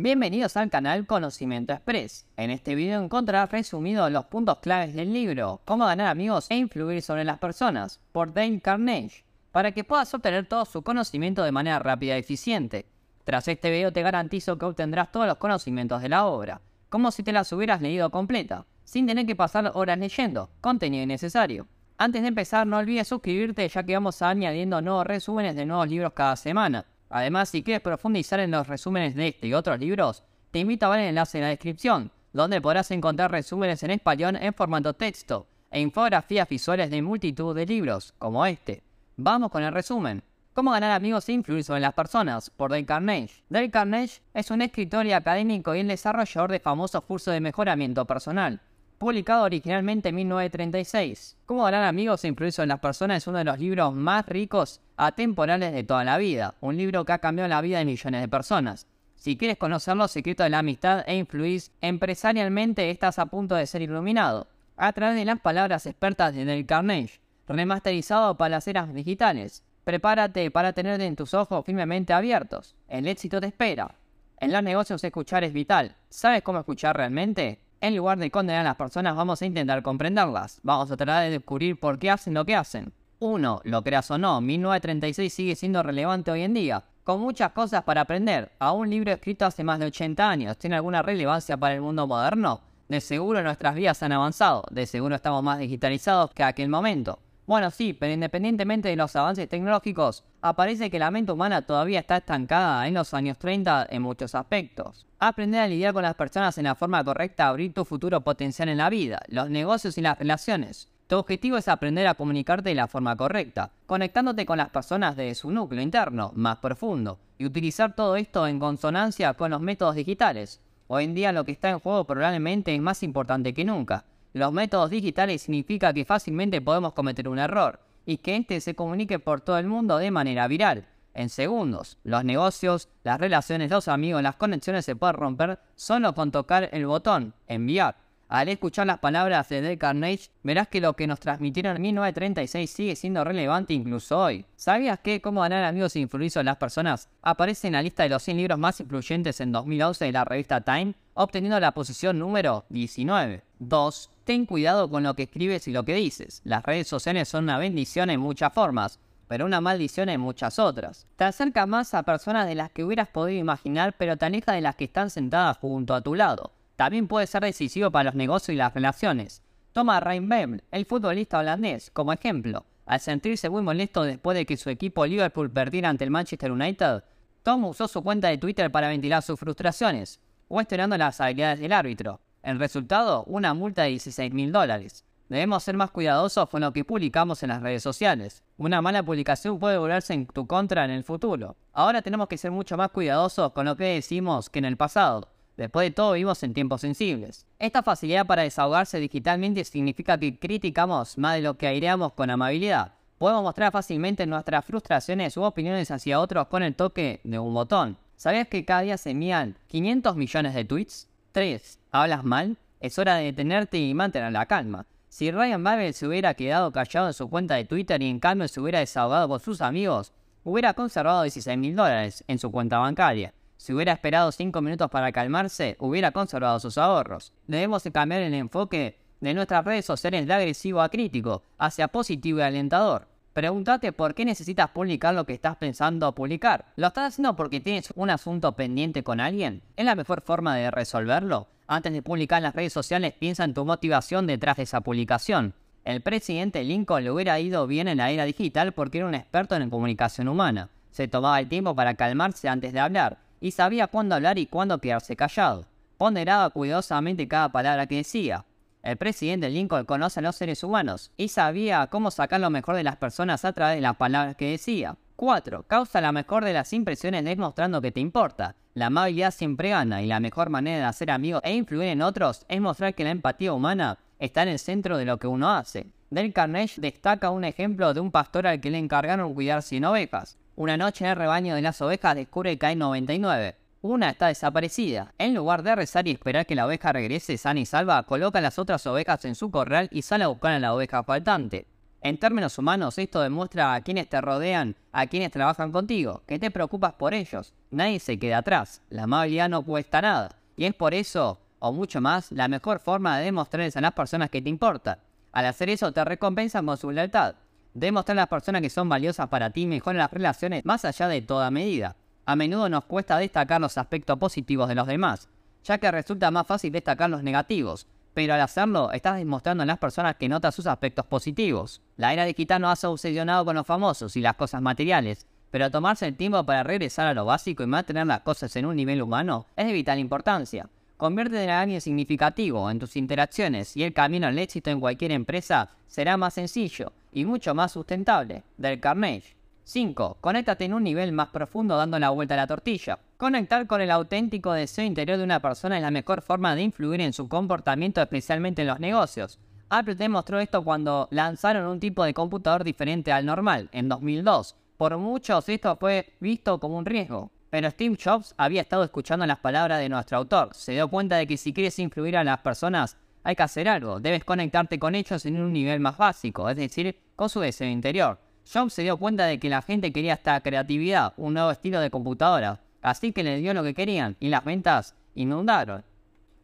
Bienvenidos al canal Conocimiento Express. En este video encontrarás resumidos los puntos claves del libro Cómo ganar amigos e influir sobre las personas por Dale Carnegie, para que puedas obtener todo su conocimiento de manera rápida y eficiente. Tras este video te garantizo que obtendrás todos los conocimientos de la obra, como si te las hubieras leído completa, sin tener que pasar horas leyendo, contenido innecesario. Antes de empezar no olvides suscribirte ya que vamos añadiendo nuevos resúmenes de nuevos libros cada semana. Además, si quieres profundizar en los resúmenes de este y otros libros, te invito a ver el enlace en la descripción, donde podrás encontrar resúmenes en español en formato texto e infografías visuales de multitud de libros, como este. Vamos con el resumen. Cómo ganar amigos e influir sobre las personas, por Dale Carnegie. Dale Carnegie es un escritor y académico y el desarrollador de famosos cursos de mejoramiento personal publicado originalmente en 1936. Cómo ganar amigos e influir en las personas es uno de los libros más ricos atemporales de toda la vida, un libro que ha cambiado la vida de millones de personas. Si quieres conocer los secretos de la amistad e influir empresarialmente, estás a punto de ser iluminado a través de las palabras expertas de Dale Carnegie, remasterizado para las eras digitales. Prepárate para tener en tus ojos firmemente abiertos. El éxito te espera. En los negocios escuchar es vital. ¿Sabes cómo escuchar realmente? En lugar de condenar a las personas, vamos a intentar comprenderlas. Vamos a tratar de descubrir por qué hacen lo que hacen. 1. Lo creas o no, 1936 sigue siendo relevante hoy en día, con muchas cosas para aprender. A un libro escrito hace más de 80 años, ¿tiene alguna relevancia para el mundo moderno? De seguro nuestras vidas han avanzado, de seguro estamos más digitalizados que aquel momento. Bueno, sí, pero independientemente de los avances tecnológicos, aparece que la mente humana todavía está estancada en los años 30 en muchos aspectos. Aprender a lidiar con las personas en la forma correcta abrir tu futuro potencial en la vida, los negocios y las relaciones. Tu objetivo es aprender a comunicarte de la forma correcta, conectándote con las personas de su núcleo interno, más profundo, y utilizar todo esto en consonancia con los métodos digitales. Hoy en día lo que está en juego probablemente es más importante que nunca. Los métodos digitales significa que fácilmente podemos cometer un error y que éste se comunique por todo el mundo de manera viral, en segundos. Los negocios, las relaciones, los amigos, las conexiones se pueden romper solo con tocar el botón enviar. Al escuchar las palabras de Dale Carnage, verás que lo que nos transmitieron en 1936 sigue siendo relevante incluso hoy. ¿Sabías que Cómo ganar amigos e influir sobre las personas aparece en la lista de los 100 libros más influyentes en 2011 de la revista Time, obteniendo la posición número 19? 2. Ten cuidado con lo que escribes y lo que dices. Las redes sociales son una bendición en muchas formas, pero una maldición en muchas otras. Te acerca más a personas de las que hubieras podido imaginar, pero te aleja de las que están sentadas junto a tu lado también puede ser decisivo para los negocios y las relaciones. Toma a Ryan el futbolista holandés, como ejemplo. Al sentirse muy molesto después de que su equipo Liverpool perdiera ante el Manchester United, Tom usó su cuenta de Twitter para ventilar sus frustraciones, cuestionando las habilidades del árbitro. El resultado, una multa de 16 mil dólares. Debemos ser más cuidadosos con lo que publicamos en las redes sociales. Una mala publicación puede volverse en tu contra en el futuro. Ahora tenemos que ser mucho más cuidadosos con lo que decimos que en el pasado. Después de todo, vivimos en tiempos sensibles. Esta facilidad para desahogarse digitalmente significa que criticamos más de lo que aireamos con amabilidad. Podemos mostrar fácilmente nuestras frustraciones u opiniones hacia otros con el toque de un botón. ¿Sabías que cada día se envían 500 millones de tweets? 3. ¿Hablas mal? Es hora de detenerte y mantener la calma. Si Ryan Babel se hubiera quedado callado en su cuenta de Twitter y en cambio se hubiera desahogado con sus amigos, hubiera conservado 16 mil dólares en su cuenta bancaria. Si hubiera esperado 5 minutos para calmarse, hubiera conservado sus ahorros. Debemos cambiar el enfoque de nuestras redes sociales de agresivo a crítico, hacia positivo y alentador. Pregúntate por qué necesitas publicar lo que estás pensando publicar. ¿Lo estás haciendo porque tienes un asunto pendiente con alguien? ¿Es la mejor forma de resolverlo? Antes de publicar en las redes sociales, piensa en tu motivación detrás de esa publicación. El presidente Lincoln le hubiera ido bien en la era digital porque era un experto en comunicación humana. Se tomaba el tiempo para calmarse antes de hablar y sabía cuándo hablar y cuándo quedarse callado. Ponderaba cuidadosamente cada palabra que decía. El presidente Lincoln conoce a los seres humanos y sabía cómo sacar lo mejor de las personas a través de las palabras que decía. 4. Causa la mejor de las impresiones demostrando que te importa. La amabilidad siempre gana y la mejor manera de hacer amigos e influir en otros es mostrar que la empatía humana está en el centro de lo que uno hace. Del Carnage destaca un ejemplo de un pastor al que le encargaron cuidar 100 ovejas. Una noche en el rebaño de las ovejas descubre que hay 99. Una está desaparecida. En lugar de rezar y esperar que la oveja regrese sana y salva, coloca las otras ovejas en su corral y sale a buscar a la oveja faltante. En términos humanos, esto demuestra a quienes te rodean, a quienes trabajan contigo, que te preocupas por ellos. Nadie se queda atrás. La amabilidad no cuesta nada. Y es por eso, o mucho más, la mejor forma de demostrarles a las personas que te importan. Al hacer eso, te recompensan con su lealtad. Demostrar a las personas que son valiosas para ti mejora las relaciones más allá de toda medida. A menudo nos cuesta destacar los aspectos positivos de los demás, ya que resulta más fácil destacar los negativos pero al hacerlo estás demostrando a las personas que notas sus aspectos positivos. La era digital nos ha obsesionado con los famosos y las cosas materiales, pero tomarse el tiempo para regresar a lo básico y mantener las cosas en un nivel humano es de vital importancia. Conviértete en alguien significativo en tus interacciones y el camino al éxito en cualquier empresa será más sencillo y mucho más sustentable. Del Carnage. 5. Conéctate en un nivel más profundo dando la vuelta a la tortilla. Conectar con el auténtico deseo interior de una persona es la mejor forma de influir en su comportamiento, especialmente en los negocios. Apple demostró esto cuando lanzaron un tipo de computador diferente al normal, en 2002. Por muchos esto fue visto como un riesgo. Pero Steve Jobs había estado escuchando las palabras de nuestro autor. Se dio cuenta de que si quieres influir a las personas, hay que hacer algo. Debes conectarte con ellos en un nivel más básico, es decir, con su deseo interior. Jobs se dio cuenta de que la gente quería esta creatividad, un nuevo estilo de computadora, así que le dio lo que querían y las ventas inundaron.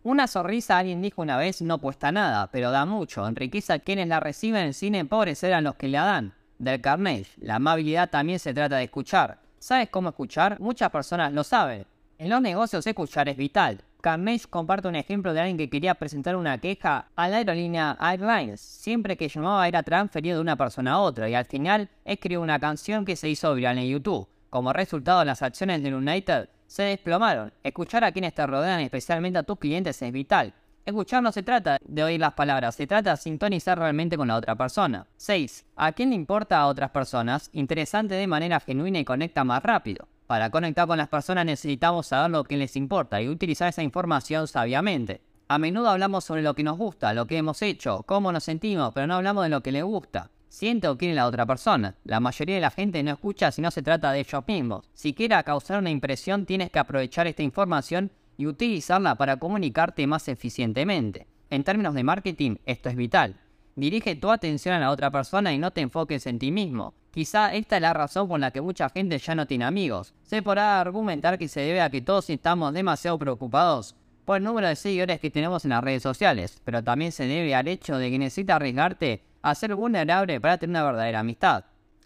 Una sonrisa, alguien dijo una vez, no cuesta nada, pero da mucho, enriquece a quienes la reciben sin empobrecer a los que la dan. Del Carnage, la amabilidad también se trata de escuchar. ¿Sabes cómo escuchar? Muchas personas lo saben. En los negocios escuchar es vital. Carnage comparte un ejemplo de alguien que quería presentar una queja a la aerolínea Airlines. Siempre que llamaba era transferido de una persona a otra y al final escribió una canción que se hizo viral en YouTube. Como resultado, las acciones de United se desplomaron. Escuchar a quienes te rodean, especialmente a tus clientes, es vital. Escuchar no se trata de oír las palabras, se trata de sintonizar realmente con la otra persona. 6. ¿A quién le importa a otras personas? Interesante de manera genuina y conecta más rápido. Para conectar con las personas necesitamos saber lo que les importa y utilizar esa información sabiamente. A menudo hablamos sobre lo que nos gusta, lo que hemos hecho, cómo nos sentimos, pero no hablamos de lo que les gusta. Siente o quiere la otra persona. La mayoría de la gente no escucha si no se trata de ellos mismos. Si quieres causar una impresión, tienes que aprovechar esta información y utilizarla para comunicarte más eficientemente. En términos de marketing, esto es vital. Dirige tu atención a la otra persona y no te enfoques en ti mismo. Quizá esta es la razón por la que mucha gente ya no tiene amigos. Se podrá argumentar que se debe a que todos estamos demasiado preocupados por el número de seguidores que tenemos en las redes sociales, pero también se debe al hecho de que necesitas arriesgarte a ser vulnerable para tener una verdadera amistad.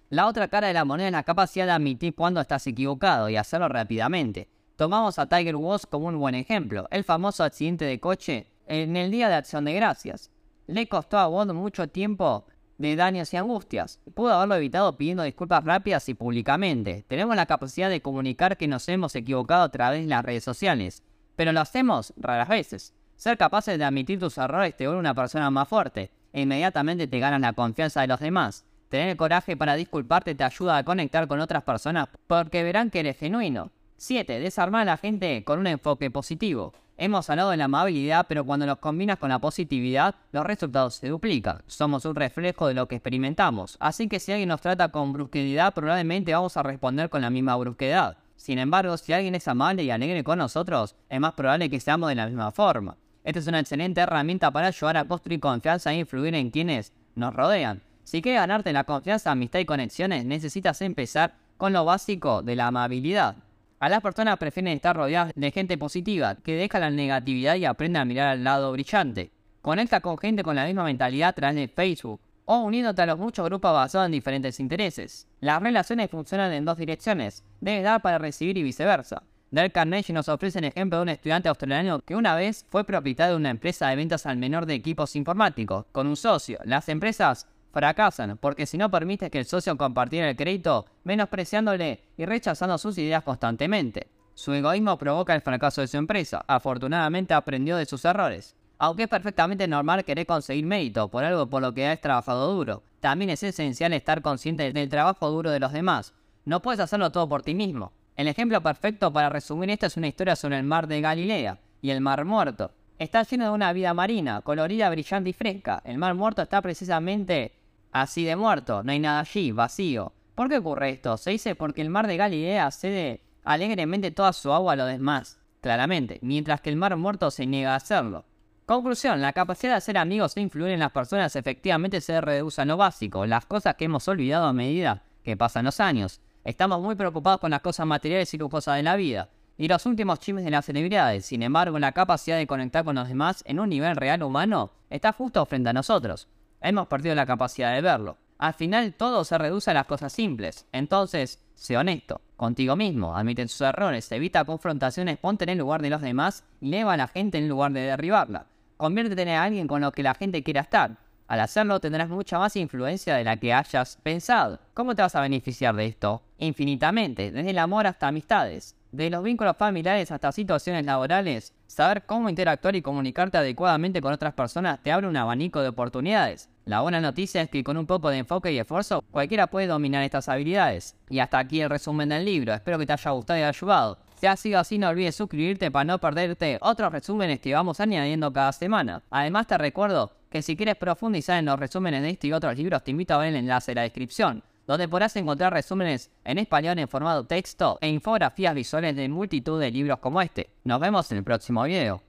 La otra cara de la moneda es la capacidad de admitir cuando estás equivocado y hacerlo rápidamente. Tomamos a Tiger Woods como un buen ejemplo, el famoso accidente de coche en el Día de Acción de Gracias. Le costó a Woods mucho tiempo de daños y angustias. Pudo haberlo evitado pidiendo disculpas rápidas y públicamente. Tenemos la capacidad de comunicar que nos hemos equivocado a través de las redes sociales, pero lo hacemos raras veces. Ser capaces de admitir tus errores te vuelve una persona más fuerte e inmediatamente te ganas la confianza de los demás. Tener el coraje para disculparte te ayuda a conectar con otras personas porque verán que eres genuino. 7. Desarmar a la gente con un enfoque positivo. Hemos hablado de la amabilidad, pero cuando los combinas con la positividad, los resultados se duplican. Somos un reflejo de lo que experimentamos, así que si alguien nos trata con brusquedad, probablemente vamos a responder con la misma brusquedad. Sin embargo, si alguien es amable y alegre con nosotros, es más probable que seamos de la misma forma. Esta es una excelente herramienta para ayudar a construir confianza e influir en quienes nos rodean. Si quieres ganarte la confianza, amistad y conexiones, necesitas empezar con lo básico de la amabilidad. A las personas prefieren estar rodeadas de gente positiva, que deja la negatividad y aprende a mirar al lado brillante. Conecta con gente con la misma mentalidad a través de Facebook o uniéndote a los muchos grupos basados en diferentes intereses. Las relaciones funcionan en dos direcciones, debes dar para recibir y viceversa. Dale Carnegie nos ofrece el ejemplo de un estudiante australiano que una vez fue propietario de una empresa de ventas al menor de equipos informáticos, con un socio. Las empresas fracasan, porque si no permite que el socio compartiera el crédito, menospreciándole y rechazando sus ideas constantemente. Su egoísmo provoca el fracaso de su empresa. Afortunadamente aprendió de sus errores. Aunque es perfectamente normal querer conseguir mérito por algo por lo que has trabajado duro, también es esencial estar consciente del trabajo duro de los demás. No puedes hacerlo todo por ti mismo. El ejemplo perfecto para resumir esto es una historia sobre el mar de Galilea y el mar muerto. Está lleno de una vida marina, colorida, brillante y fresca. El mar muerto está precisamente así de muerto, no hay nada allí, vacío. ¿Por qué ocurre esto? Se dice porque el mar de Galilea cede alegremente toda su agua a los demás, claramente, mientras que el mar muerto se niega a hacerlo. Conclusión, la capacidad de hacer amigos e influir en las personas efectivamente se reduce a lo básico, las cosas que hemos olvidado a medida que pasan los años. Estamos muy preocupados con las cosas materiales y lujosas de la vida, y los últimos chismes de las celebridades. Sin embargo, la capacidad de conectar con los demás en un nivel real humano está justo frente a nosotros. Hemos perdido la capacidad de verlo. Al final todo se reduce a las cosas simples. Entonces, sé honesto contigo mismo, admite sus errores, evita confrontaciones, ponte en el lugar de los demás y eleva a la gente en lugar de derribarla. Conviértete en alguien con lo que la gente quiera estar. Al hacerlo tendrás mucha más influencia de la que hayas pensado. ¿Cómo te vas a beneficiar de esto? Infinitamente, desde el amor hasta amistades. De los vínculos familiares hasta situaciones laborales, saber cómo interactuar y comunicarte adecuadamente con otras personas te abre un abanico de oportunidades. La buena noticia es que con un poco de enfoque y esfuerzo cualquiera puede dominar estas habilidades. Y hasta aquí el resumen del libro, espero que te haya gustado y ayudado. Si ha sido así, no olvides suscribirte para no perderte otros resúmenes que vamos añadiendo cada semana. Además, te recuerdo que si quieres profundizar en los resúmenes de este y otros libros, te invito a ver el enlace en la descripción, donde podrás encontrar resúmenes en español en formato texto e infografías visuales de multitud de libros como este. Nos vemos en el próximo video.